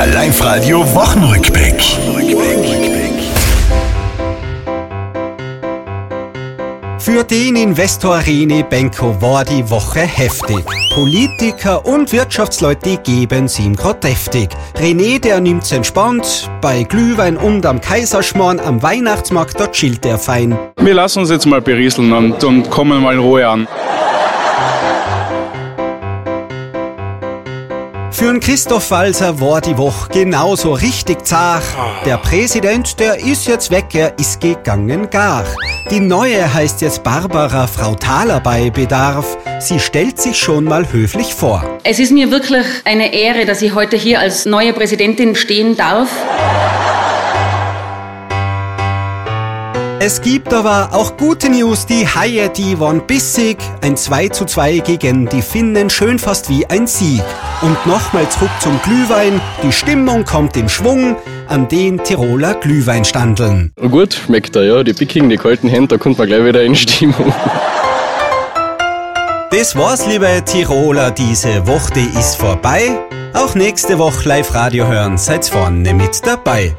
Der Live-Radio Wochenrückblick. Für den Investor René Benko war die Woche heftig. Politiker und Wirtschaftsleute geben ihm grad deftig. René, der nimmt's entspannt. Bei Glühwein und am Kaiserschmarrn am Weihnachtsmarkt, dort chillt er fein. Wir lassen uns jetzt mal berieseln und, und kommen mal in Ruhe an. Für den Christoph Walser war die Woche genauso richtig zart. Der Präsident, der ist jetzt weg, er ist gegangen gar. Die neue heißt jetzt Barbara Frau Thaler bei Bedarf. Sie stellt sich schon mal höflich vor. Es ist mir wirklich eine Ehre, dass ich heute hier als neue Präsidentin stehen darf. Es gibt aber auch gute News. Die Haie, die waren bissig. Ein 2 zu 2 gegen die Finnen, schön fast wie ein Sieg. Und nochmal zurück zum Glühwein. Die Stimmung kommt in Schwung an den Tiroler Glühweinstandeln. Gut, schmeckt er, ja. Die pickigen, die kalten Hände, da kommt man gleich wieder in Stimmung. Das war's, liebe Tiroler. Diese Woche ist vorbei. Auch nächste Woche Live-Radio hören. Seid vorne mit dabei.